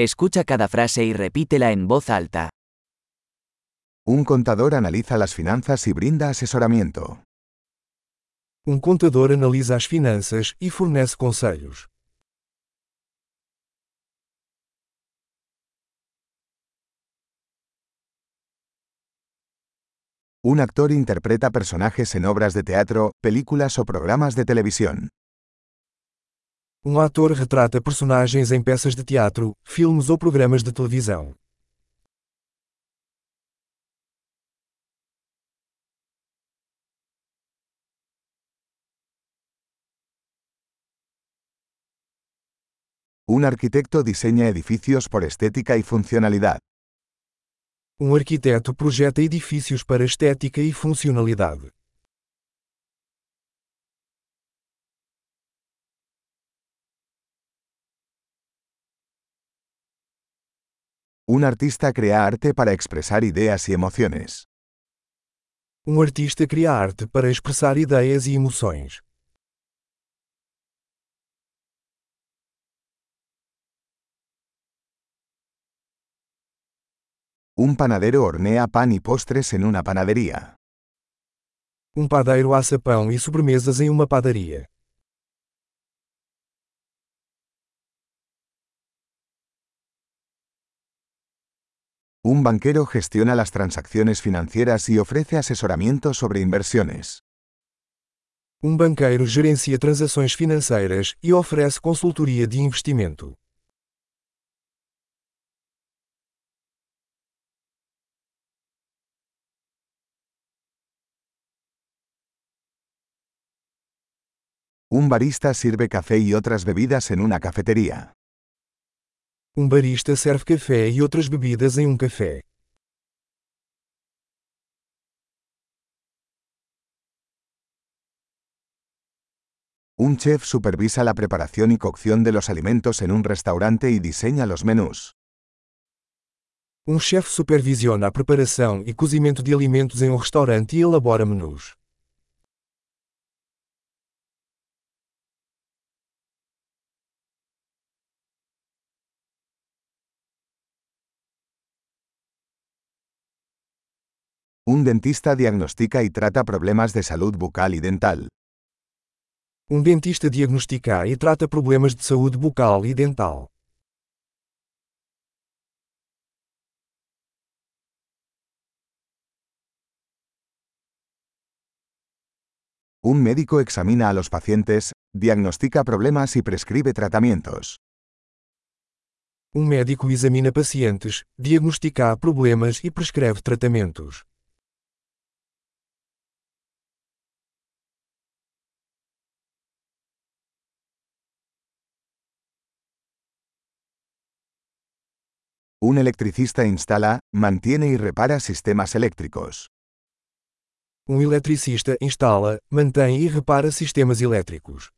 Escucha cada frase y repítela en voz alta. Un contador analiza las finanzas y brinda asesoramiento. Um contador analisa as finanças e fornece conselhos. Un actor interpreta personajes en obras de teatro, películas o programas de televisión. Um ator retrata personagens em peças de teatro, filmes ou programas de televisão. Un arquitecto diseña edificios por estética y funcionalidad. Um arquiteto projeta edifícios para estética e funcionalidade. Un artista crea arte para expresar ideas y emociones. Um artista cria arte para expressar ideias e emoções. Un panadero hornea pan y postres en una panadería. Um padeiro assa pão e sobremesas em uma padaria. Un banquero gestiona las transacciones financieras y ofrece asesoramiento sobre inversiones. Um banqueiro gerencia transações financeiras e oferece consultoria de investimento. Un barista sirve café y otras bebidas en una cafetería. Um barista serve café e outras bebidas em um café. Un chef supervisa la preparación y cocción de los alimentos en un restaurante y diseña los menús. Um chefe supervisiona a preparação e cozimento de alimentos em um restaurante e elabora menus. Un dentista diagnostica y trata problemas de salud bucal y dental. Um dentista diagnostica e trata problemas de saúde bucal e dental. Un médico examina a los pacientes, diagnostica problemas y prescribe tratamientos. Um médico examina pacientes, diagnostica problemas e prescreve tratamentos. Un electricista instala, mantiene y repara sistemas eléctricos. Um eletricista instala, mantém e repara sistemas elétricos.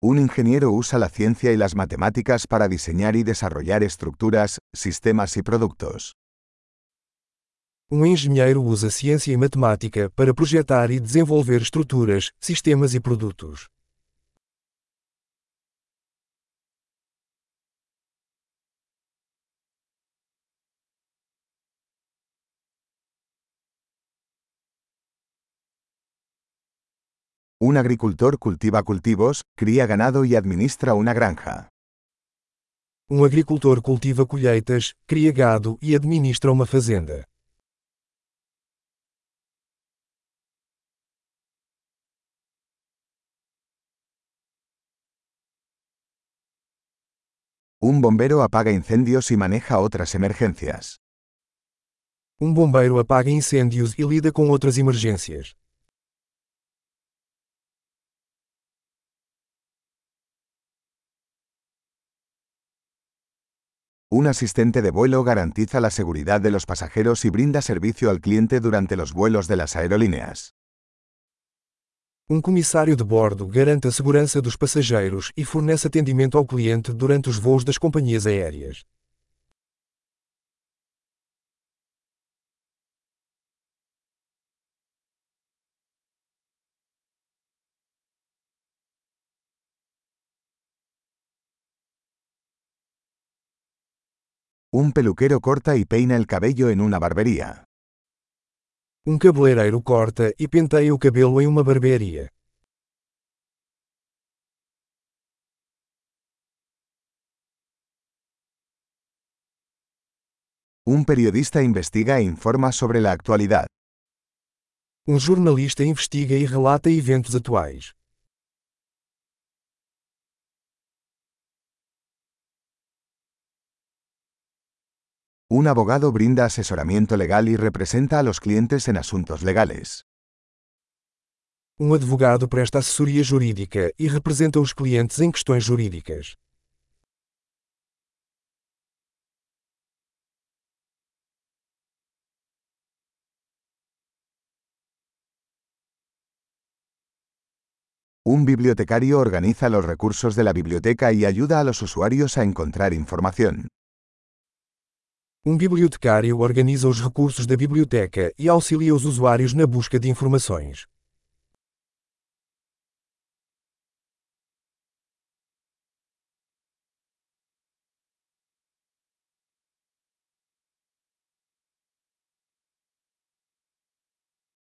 Un ingeniero usa la ciencia y las matemáticas para diseñar y desarrollar estructuras, sistemas y productos. Um engenheiro usa ciência e matemática para projetar e desenvolver estruturas, sistemas e produtos. Un agricultor cultiva cultivos, cría ganado y administra una granja. Um agricultor cultiva colheitas, cria gado e administra uma fazenda. Un bombero apaga incendios y maneja otras emergencias. Um bombeiro apaga incêndios e lida com outras emergências. Un asistente de vuelo garantiza la seguridad de los pasajeros y brinda servicio al cliente durante los vuelos de las aerolíneas. Um comissário de bordo garante a segurança dos passageiros e fornece atendimento ao cliente durante os voos das companhias aéreas. Um peluquero corta e peina el cabello en una barbería. Um cabeleireiro corta e penteia o cabelo em uma barbearia. Un periodista investiga e informa sobre la actualidad. Um jornalista investiga e relata eventos atuais. Un abogado brinda asesoramiento legal y representa a los clientes en asuntos legales. Um advogado presta assessoria jurídica e representa os clientes em questões jurídicas. Un bibliotecario organiza los recursos de la biblioteca y ayuda a los usuarios a encontrar información. Um bibliotecário organiza os recursos da biblioteca e auxilia os usuários na busca de informações.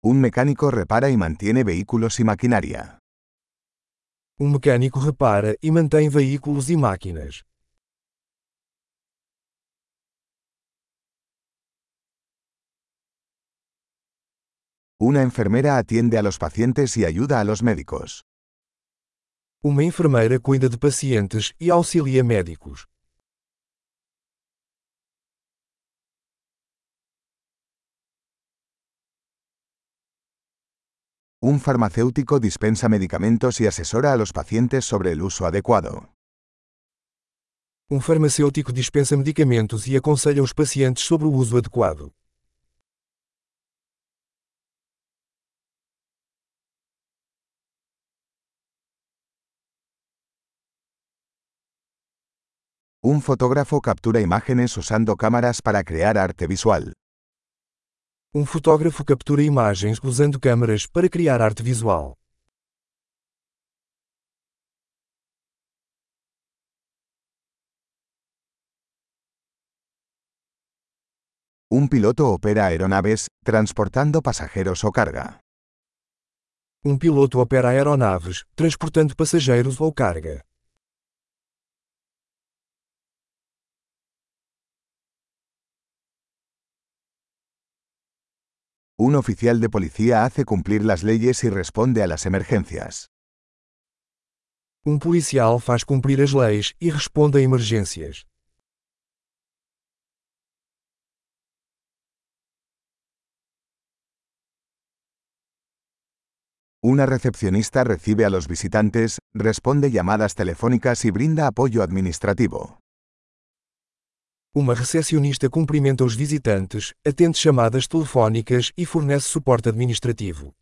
Un mecánico repara y mantiene vehículos y maquinaria. Um mecânico repara e mantém veículos e máquinas. Una enfermera atiende a los pacientes y ayuda a los médicos. Uma enfermeira cuida de pacientes e auxilia médicos. Un farmacéutico dispensa medicamentos y asesora a los pacientes sobre el uso adecuado. Um farmacêutico dispensa medicamentos e aconselha os pacientes sobre o uso adequado. Un fotógrafo captura imágenes usando cámaras para crear arte visual. Um fotógrafo captura imagens usando câmeras para criar arte visual. Un piloto opera aeronaves, transportando pasajeros o carga. Um piloto opera aeronaves, transportando passageiros ou carga. Un oficial de policía hace cumplir las leyes y responde a las emergencias. Um policial faz cumprir as leis e responde a emergências. Una recepcionista recibe a los visitantes, responde llamadas telefónicas y brinda apoyo administrativo. Uma recepcionista cumprimenta os visitantes, atende chamadas telefónicas e fornece suporte administrativo.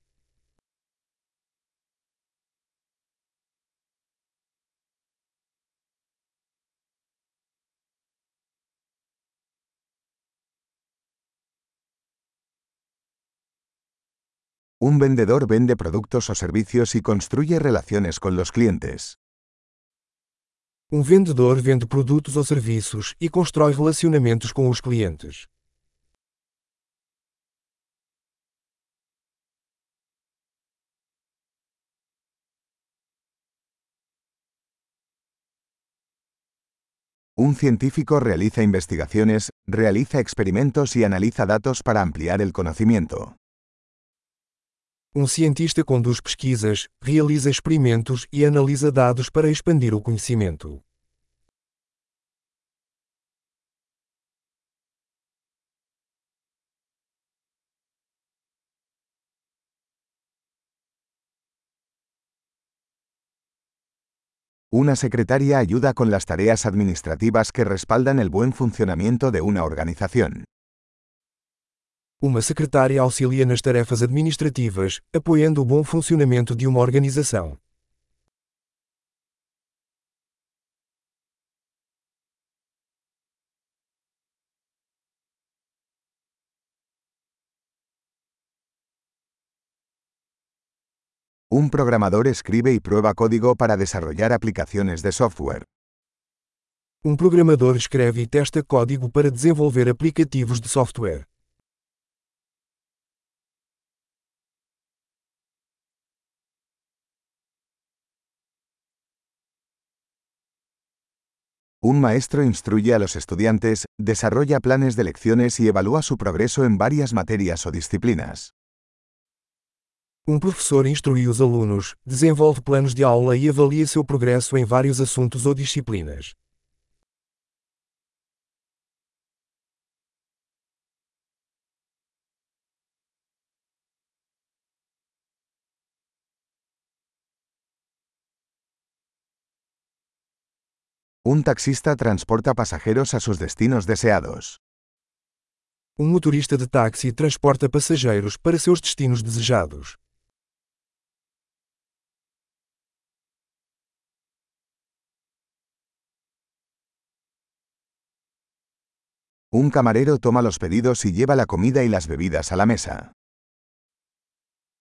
Un vendedor vende productos o servicios y construye relaciones con los clientes. Um vendedor vende produtos ou serviços e constrói relacionamentos com os clientes. Un científico realiza investigaciones, realiza experimentos y analiza datos para ampliar el conocimiento. Um cientista conduz pesquisas, realiza experimentos e analisa dados para expandir o conhecimento. Una secretaria ayuda con las tareas administrativas que respaldan el buen funcionamiento de una organización. Uma secretária auxilia nas tarefas administrativas, apoiando o bom funcionamento de uma organização. Un programador escribe y prueba código para desarrollar aplicaciones de software. Um programador escreve e testa código para desenvolver aplicativos de software. Un maestro instruye a los estudiantes, desarrolla planes de lecciones y evalúa su progreso en varias materias o disciplinas. Um professor instrui os alunos, desenvolve planos de aula e avalia seu progresso em vários assuntos ou disciplinas. Un taxista transporta pasajeros a sus destinos deseados. Um motorista de táxi transporta passageiros para seus destinos desejados. Un camarero toma los pedidos y lleva la comida y las bebidas a la mesa.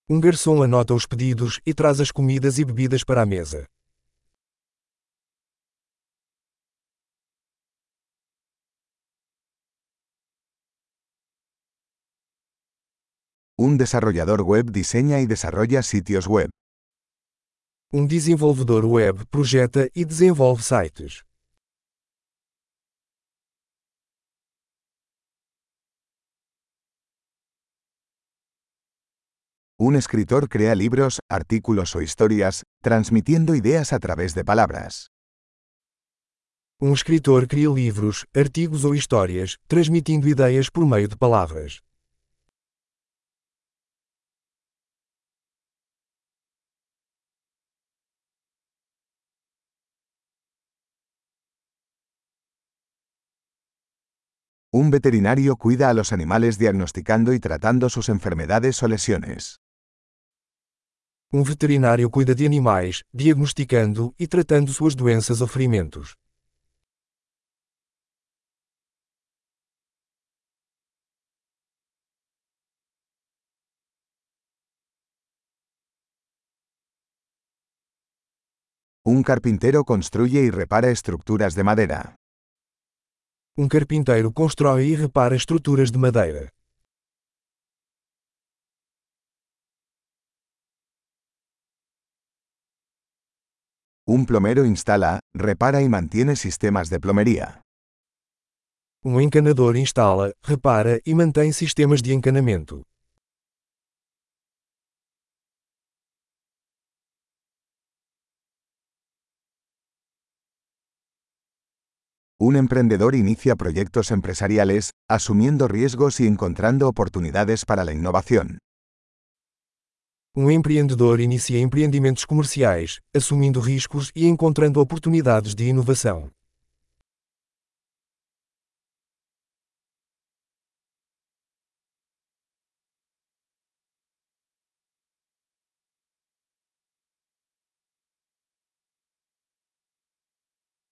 Um garçom anota os pedidos e traz as comidas e bebidas para a mesa. Un desarrollador web diseña y desarrolla sitios web. Um desenvolvedor web projeta e desenvolve sites. Un escritor crea libros, artículos o historias, transmitiendo ideas a través de palabras. Um escritor cria livros, artigos ou histórias, transmitindo ideias por meio de palavras. Un veterinario cuida a los animales diagnosticando y tratando sus enfermedades o lesiones. Um veterinário cuida de animais, diagnosticando e tratando suas doenças ou ferimentos. Un carpintero construye y repara estructuras de madera. Um carpinteiro constrói e repara estruturas de madeira. Un plomero instala, repara y mantiene sistemas de plomería. Um encanador instala, repara e mantém sistemas de encanamento. Un emprendedor inicia proyectos empresariales, asumiendo riesgos y encontrando oportunidades para la innovación. Um empreendedor inicia empreendimentos comerciais, assumindo riscos e encontrando oportunidades de inovação.